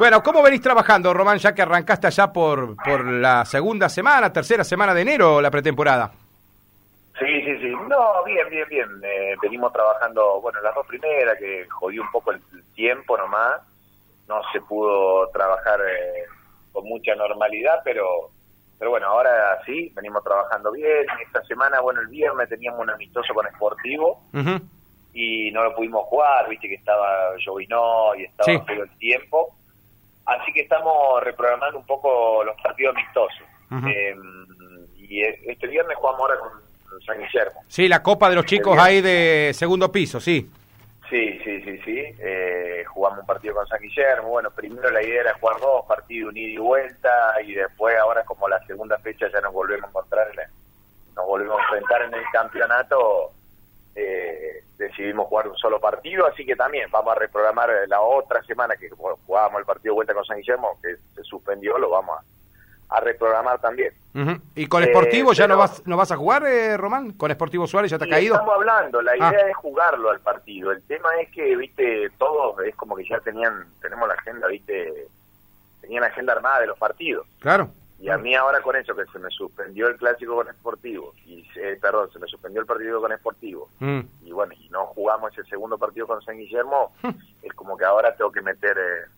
Bueno, ¿cómo venís trabajando, Román, ya que arrancaste allá por, por la segunda semana, tercera semana de enero, la pretemporada? Sí, sí, sí. No, bien, bien, bien. Eh, venimos trabajando, bueno, las dos primeras, que jodió un poco el tiempo nomás. No se pudo trabajar eh, con mucha normalidad, pero pero bueno, ahora sí, venimos trabajando bien. Esta semana, bueno, el viernes teníamos un amistoso con Sportivo y no lo pudimos jugar, viste que estaba llovinó y estaba todo el tiempo. Así que estamos reprogramando un poco los partidos amistosos. Eh, y este viernes jugamos ahora con San Guillermo. Sí, la copa de los este chicos ahí de segundo piso, sí. Sí, sí, sí, sí. Eh, jugamos un partido con San Guillermo. Bueno, primero la idea era jugar dos partidos, un ida y vuelta, y después ahora como la segunda fecha ya nos volvemos a encontrar, nos volvemos a enfrentar en el campeonato, eh, decidimos jugar un solo partido, así que también vamos a reprogramar la otra semana que jugábamos el partido de vuelta con San Guillermo, que se suspendió, lo vamos a a reprogramar también. ¿Y con Sportivo eh, ya no vas no vas a jugar, eh, Román? ¿Con Sportivo Suárez ya te ha caído? Estamos hablando, la ah. idea es jugarlo al partido. El tema es que, viste, todos es como que ya tenían, tenemos la agenda, viste, tenían la agenda armada de los partidos. Claro. Y a mí ahora con eso, que se me suspendió el clásico con Sportivo, y perdón, se me suspendió el partido con Sportivo, mm. y bueno, y no jugamos ese segundo partido con San Guillermo, es como que ahora tengo que meter... Eh,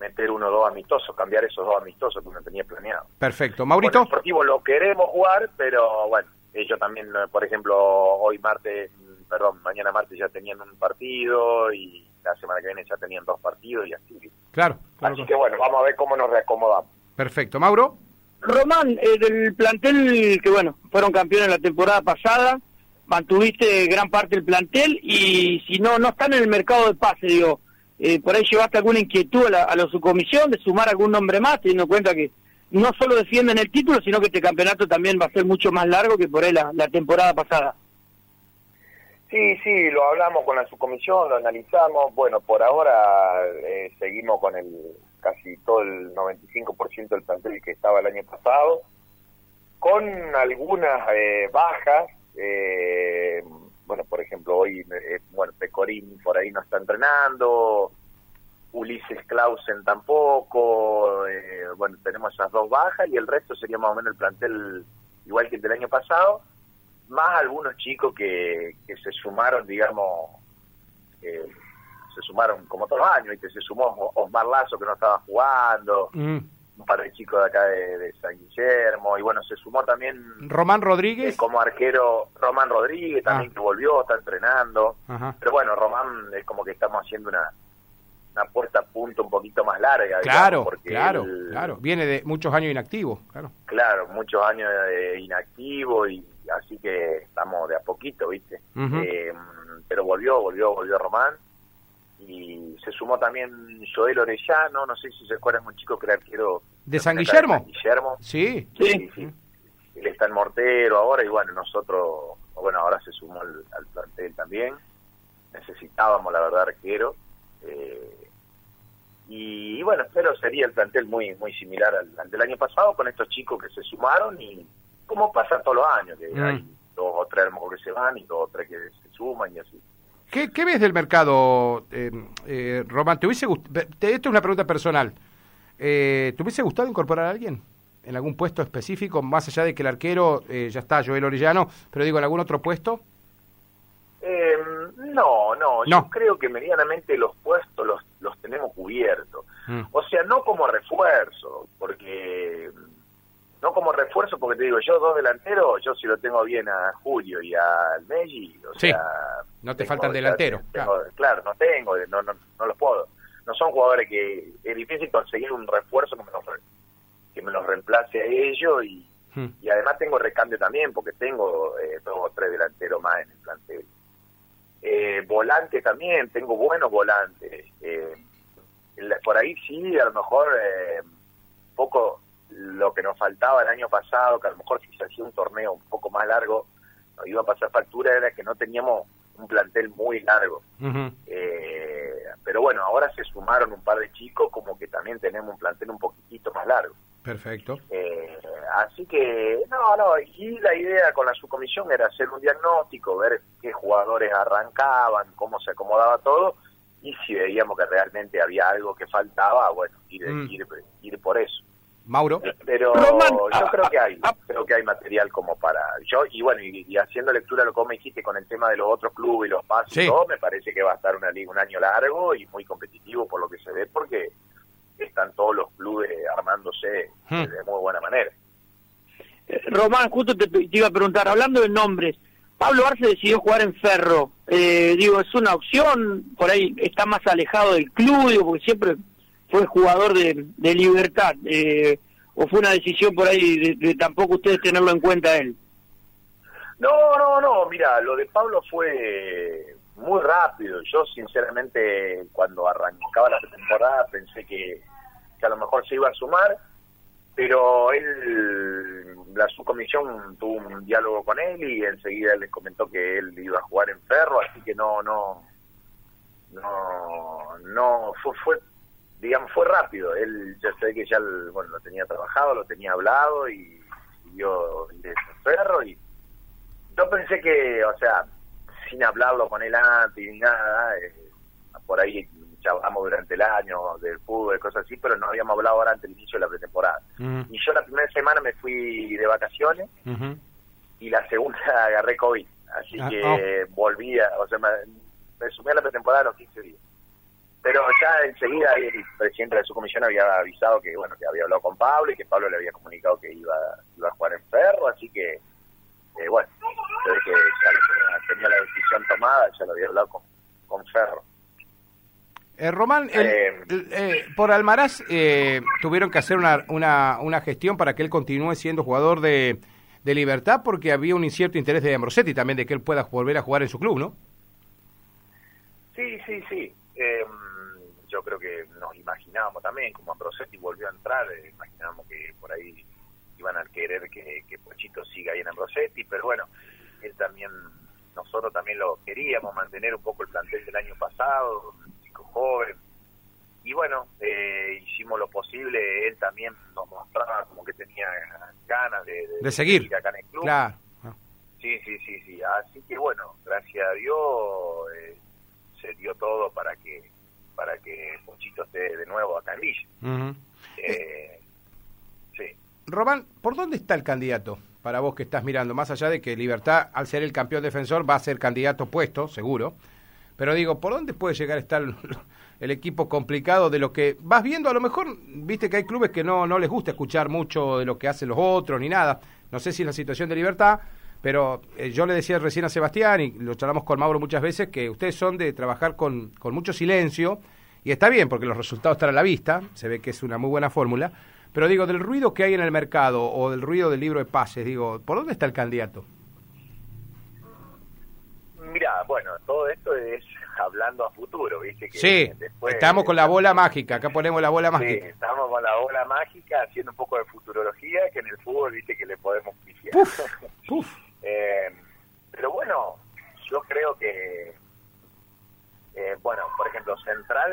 meter uno o dos amistosos, cambiar esos dos amistosos que uno tenía planeado. Perfecto. Maurito. el deportivo lo queremos jugar, pero bueno, ellos también, por ejemplo, hoy martes, perdón, mañana martes ya tenían un partido y la semana que viene ya tenían dos partidos y así. Claro. así que bueno, vamos a ver cómo nos reacomodamos. Perfecto. Mauro. Román, eh, del plantel que bueno, fueron campeones la temporada pasada, mantuviste gran parte del plantel y si no, no están en el mercado de pase, digo, eh, por ahí llevaste alguna inquietud a la, a la, subcomisión de sumar algún nombre más, teniendo en cuenta que no solo defienden el título, sino que este campeonato también va a ser mucho más largo que por ahí la, temporada pasada. Sí, sí, lo hablamos con la subcomisión, lo analizamos. Bueno, por ahora eh, seguimos con el casi todo el 95% del plantel que estaba el año pasado, con algunas eh, bajas. Eh, bueno, por ejemplo, hoy, eh, bueno, Pecorín por ahí no está entrenando, Ulises Clausen tampoco, eh, bueno, tenemos esas dos bajas y el resto sería más o menos el plantel igual que el del año pasado, más algunos chicos que, que se sumaron, digamos, se sumaron como todos los años, y que se sumó Osmar Lazo que no estaba jugando, mm un par de chicos de acá de, San Guillermo, y bueno, se sumó también... Román Rodríguez. Eh, como arquero, Román Rodríguez también ah. que volvió, está entrenando. Pero bueno, Román es como que estamos haciendo una, una puerta a punto un poquito más larga. Claro, porque claro, claro. Viene de muchos años inactivo, claro. Claro, muchos años de inactivo y ¿viste? Eh, pero volvió, volvió, volvió Román y se sumó también Joel Orellano, no sé si se acuerdan un chico que era arquero de San Guillermo. Guillermo. Sí. Sí, sí. Él está en Mortero ahora y bueno, nosotros, bueno, ahora se sumó al, plantel también. Necesitábamos, la verdad, arquero. Eh, y, bueno, pero sería el plantel muy muy similar al, del año pasado con estos chicos que se sumaron y como pasa todos los años, que mm. hay dos o tres a lo mejor que se van y dos o tres que se suman y así. ¿Qué, ves del mercado, eh, eh, Román? ¿Te hubiese gustado? Esto es una pregunta personal. Eh, ¿Te hubiese gustado incorporar a alguien en algún puesto específico, más allá de que el arquero eh, ya está, Joel Orellano, pero digo, en algún otro puesto? Em, no, no, yo creo que medianamente los puestos los, los tenemos cubiertos. Mm. O sea, no como refuerzo, porque no como refuerzo, porque te digo, yo dos delanteros, yo si lo tengo bien a Julio y al Meggi, o sea... No te faltan delanteros. claro. no tengo, no, no, no los puedo. No son jugadores que es difícil conseguir un refuerzo que me los, que me los reemplace a ellos y, hmm. y además tengo recambio también, porque tengo eh, dos o tres delanteros más en el plantel. Eh, volante también, tengo buenos volantes. Eh, por ahí sí, a lo mejor eh, un poco lo que nos faltaba el año pasado, que a lo mejor si se hacía un torneo un poco más largo, nos iba a pasar factura, era que no teníamos un plantel muy largo. eh, pero bueno, ahora se sumaron un par de chicos, como que también tenemos un plantel un poquitito más largo. Perfecto. Eh, así que, no, no, y la idea con la subcomisión era hacer un diagnóstico, ver qué jugadores arrancaban, cómo se acomodaba todo, y si veíamos que realmente había algo que faltaba, bueno, ir, Mm. ir, ir por eso. Mauro. Pero Román, yo creo que hay, creo que hay material como para yo y bueno y, y haciendo lectura de lo que vos me dijiste con el tema de los otros clubes y los pasos Sí. y todo, me parece que va a estar una liga un año largo y muy competitivo por lo que se ve porque están todos los clubes armándose Hmm. de muy buena manera. Eh, Román, justo te, te iba a preguntar, hablando de nombres, Pablo Arce decidió jugar en Ferro. Eh, digo, ¿es una opción? Por ahí está más alejado del club, digo, porque siempre fue jugador de, de libertad. Eh, ¿O fue una decisión por ahí de, tampoco ustedes tenerlo en cuenta él? No, no, no, mira, lo de Pablo fue muy rápido. Yo, sinceramente, cuando arrancaba la temporada pensé que, que a lo mejor se iba a sumar, pero él, la subcomisión tuvo un diálogo con él y enseguida les comentó que él iba a jugar en Ferro, así que no, no, no, no, fue, fue digamos, fue rápido. Él, ya sé que ya, bueno, lo tenía trabajado, lo tenía hablado y siguió ir a Ferro y yo pensé que, o sea, sin hablarlo con él antes ni nada, eh, por ahí charlamos durante el año del fútbol, cosas así, pero no habíamos hablado ahora antes del inicio de la pretemporada. Y yo la primera semana me fui de vacaciones y la segunda agarré COVID. Así Ah, que volví, a, o sea, me, me sumé a la pretemporada a los 15 días. Pero ya enseguida el presidente de su comisión había avisado que, bueno, que había hablado con Pablo y que Pablo le había comunicado que iba, iba a jugar en Ferro, así que, eh, bueno, ve que ya tenía, la decisión tomada, ya lo había hablado con, con Ferro. Eh, Román, el- Eh, el- eh, por Almaraz eh, tuvieron que hacer una, una, una gestión para que él continúe siendo jugador de, de Libertad porque había un incierto interés de Ambrosetti también de que él pueda volver a jugar en su club, ¿no? Sí, sí, sí. Yo creo que nos imaginábamos también, como Ambrosetti volvió a entrar, eh, imaginábamos que por ahí iban a querer que, que Pochito siga ahí en Ambrosetti, pero bueno, él también, nosotros también lo queríamos mantener un poco el plantel del año pasado, un chico joven, y bueno, eh, hicimos lo posible, él también nos mostraba como que tenía ganas de, De seguir. acá en el club. Claro. Sí, sí, sí, sí. Así que bueno, gracias a Dios eh, se dio todo para que para que Pochito esté de nuevo acá en Villa. Eh, sí. Román, ¿por dónde está el candidato para vos que estás mirando? Más allá de que Libertad, al ser el campeón defensor, va a ser candidato puesto, seguro. Pero digo, ¿por dónde puede llegar a estar el, el equipo complicado de lo que vas viendo? A lo mejor, viste que hay clubes que no, no les gusta escuchar mucho de lo que hacen los otros ni nada. No sé si es la situación de Libertad, pero eh, yo le decía recién a Sebastián, y lo charlamos con Mauro muchas veces, que ustedes son de trabajar con, con mucho silencio, y está bien porque los resultados están a la vista, se ve que es una muy buena fórmula, pero digo, del ruido que hay en el mercado o del ruido del libro de pases, digo, ¿por dónde está el candidato? Mira, bueno, todo esto es hablando a futuro, ¿viste? Que Sí, después- estamos con la bola mágica, acá ponemos la bola Sí, mágica. estamos con la bola mágica haciendo un poco de futurología que en el fútbol, viste, que le podemos pifiar. Puf, puf. Eh, pero bueno, yo creo que, eh, bueno, por ejemplo, Central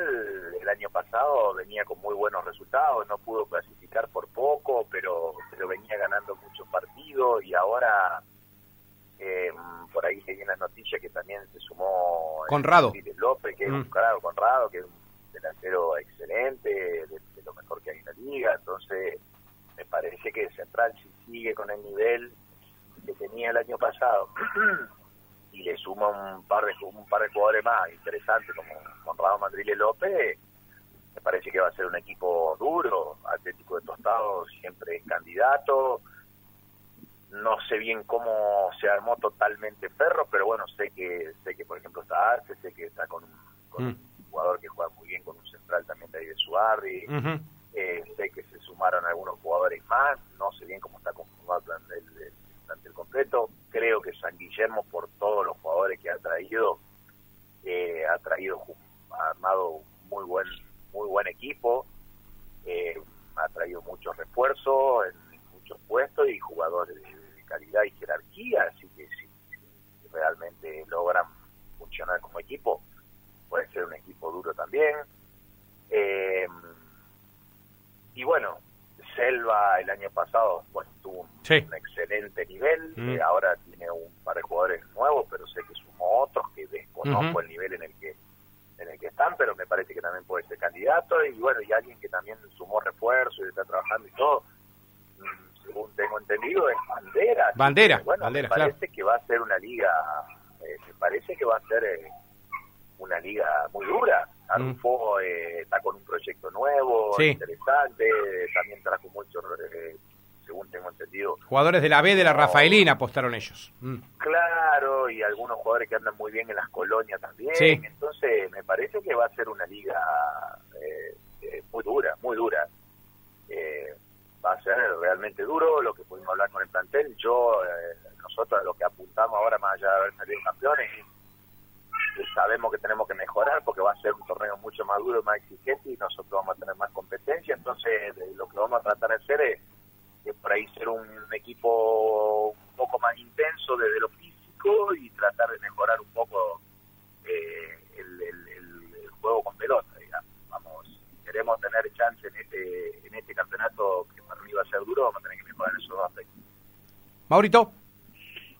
el año pasado venía con muy buenos resultados, no pudo clasificar por poco, pero, pero venía ganando muchos partidos y ahora eh, por ahí se viene la noticia que también se sumó Conrado. Felipe López, que es Mm. un claro, Conrado, que es un delantero excelente, de, de lo mejor que hay en la liga, entonces me parece que Central si sigue con el nivel que tenía el año pasado y le suma un par de un par de jugadores más interesantes como Conrado Mandrile López me parece que va a ser un equipo duro Atlético de Tostado siempre es candidato no sé bien cómo se armó totalmente Ferro pero bueno sé que sé que por ejemplo está Arce sé que está con un, con Mm. un jugador que juega muy bien con un central también de ahí de Ujú. eh, sé que se sumaron algunos jugadores más, no sé bien cómo está conformado el el- completo. Creo que San Guillermo, por todos los jugadores que ha traído, eh, ha traído, ha armado un muy buen, muy buen equipo, eh, ha traído muchos refuerzos en, muchos puestos y jugadores de, calidad y jerarquía, así que si, si realmente logran funcionar como equipo, puede ser un equipo duro también. Eh, y bueno, Selva el año pasado bueno, tuvo un, Sí. un excelente nivel, Mm. eh, ahora tiene un par de jugadores nuevos, pero sé que sumó otros que desconozco el nivel en el que en el que están, pero me parece que también puede ser candidato y bueno, y alguien que también sumó refuerzo y está trabajando y todo, mm, según tengo entendido, es Bandera. Bandera, bueno, Bandera, me parece que va a ser una liga, eh, me parece que va a ser eh, una liga muy dura. Mm. Arufo eh, está con un proyecto nuevo, Sí. interesante, también trajo mucho, eh, según tengo entendido, Jugadores de la B de la Rafaelina apostaron ellos. Mm. Claro, y algunos jugadores que andan muy bien en las colonias también. Sí. Entonces, me parece que va a ser una liga eh, eh, muy dura, muy dura. Eh, va a ser realmente duro lo que pudimos hablar con el plantel. Yo, eh, nosotros lo que apuntamos ahora, más allá de haber salido campeones, es- sabemos que tenemos que mejorar porque va a ser un torneo mucho más duro, más exigente y nosotros vamos a tener más competencia. Entonces, lo que vamos a tratar de hacer es que por ahí ser un equipo un poco más intenso desde lo físico y tratar de mejorar un poco eh, el, el- juego con pelota, digamos. Vamos, queremos tener chance en este, en este campeonato que para mí va a ser duro, vamos a tener que mejorar esos dos aspectos. Maurito.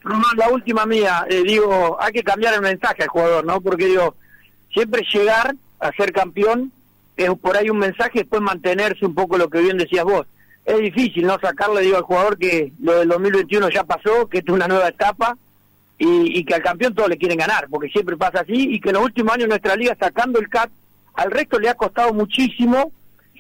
Román, la última mía, eh, digo, hay que cambiar el mensaje al jugador, ¿no? Porque digo, siempre llegar a ser campeón es por ahí un mensaje, después mantenerse un poco lo que bien decías vos. Es difícil, ¿no? Sacarle, digo, al jugador que lo del 2021 ya pasó, que es una nueva etapa y, y que al campeón todos le quieren ganar, porque siempre pasa así y que en los últimos años nuestra liga, sacando el CAT, al resto le ha costado muchísimo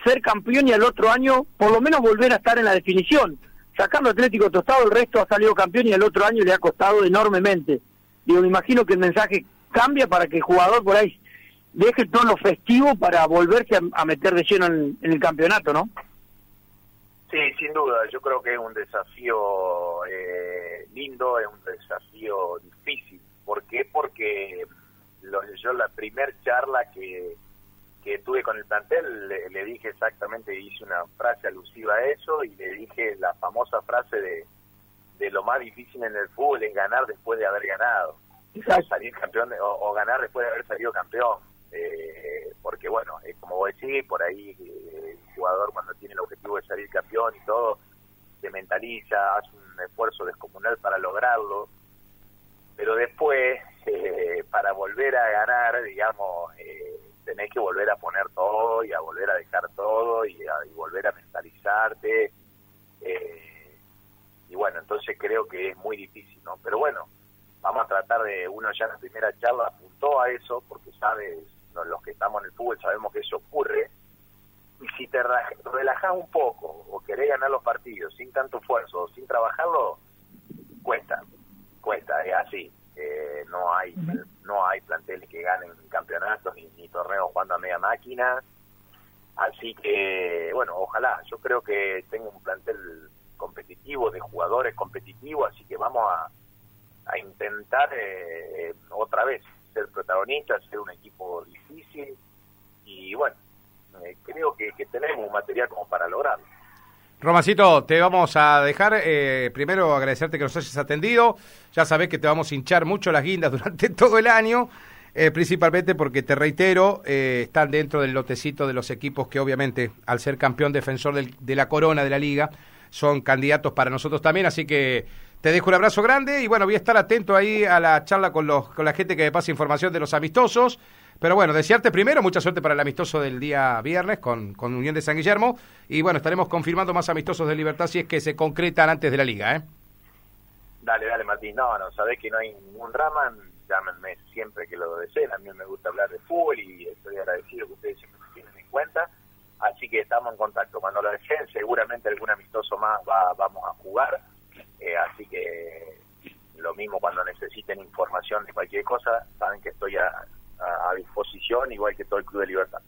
ser campeón y al otro año por lo menos volver a estar en la definición. Sacando Atlético Tostado, el resto ha salido campeón y el otro año le ha costado enormemente. Digo, me imagino que el mensaje cambia para que el jugador por ahí deje todo lo festivo para volverse a, meter de lleno en, en el campeonato, ¿no? Sí, sin duda. Yo creo que es un desafío eh, lindo, es un desafío difícil. ¿Por qué? Porque lo- yo la primer charla que, que tuve con el plantel le, le dije exactamente, hice una frase alusiva a eso y le dije la famosa frase de, de lo más difícil en el fútbol es ganar después de haber ganado. O salir campeón de- o, o ganar después de haber salido campeón. Eh, porque bueno, es como vos decís, por ahí eh, el jugador cuando tiene el objetivo de salir campeón y todo, se mentaliza, hace un esfuerzo descomunal para lograrlo, pero después, eh, para volver a ganar, digamos, eh, tenés que volver a poner todo y a volver a dejar todo y, a- y volver a mentalizarte. eh, y bueno, entonces creo que es muy difícil, ¿no? Pero bueno, vamos a tratar de, uno ya en la primera charla apuntó a eso, porque sabes, los que estamos en el fútbol sabemos que eso ocurre, y si te relajás un poco o querés ganar los partidos sin tanto esfuerzo, sin trabajarlo, cuesta, cuesta, es así. Eh, no hay planteles que ganen campeonatos ni, ni torneos jugando a media máquina. Así que, bueno, ojalá. Yo creo que tengo un plantel competitivo, de jugadores competitivos, así que vamos a, intentar eh, eh, otra vez ser protagonistas, ser un equipo difícil y bueno, eh, creo que, que tenemos un material como para lograrlo. Romancito, te vamos a dejar. eh, primero agradecerte que nos hayas atendido. Ya sabés que te vamos a hinchar mucho las guindas durante todo el año. Eh, principalmente porque, te reitero, eh, están dentro del lotecito de los equipos que obviamente, al ser campeón defensor del- de la corona de la liga, son candidatos para nosotros también. Así que te dejo un abrazo grande y bueno, voy a estar atento ahí a la charla con, los, con la gente que me pasa información de los amistosos. Pero bueno, desearte primero mucha suerte para el amistoso del día viernes con, con Unión de San Guillermo. Y bueno, estaremos confirmando más amistosos de Libertad si es que se concretan antes de la liga. ¿eh? Dale, dale, Martín. No, no, sabés que no hay ningún drama. Llámenme siempre que lo deseen. A mí me gusta hablar de fútbol y estoy agradecido que ustedes siempre me tienen en cuenta. Así que estamos en contacto. Cuando lo deseen, seguramente algún amistoso más va, vamos a jugar. Eh, así que lo mismo cuando necesiten información de cualquier cosa, saben que estoy a, disposición, igual que todo el Club de Libertad.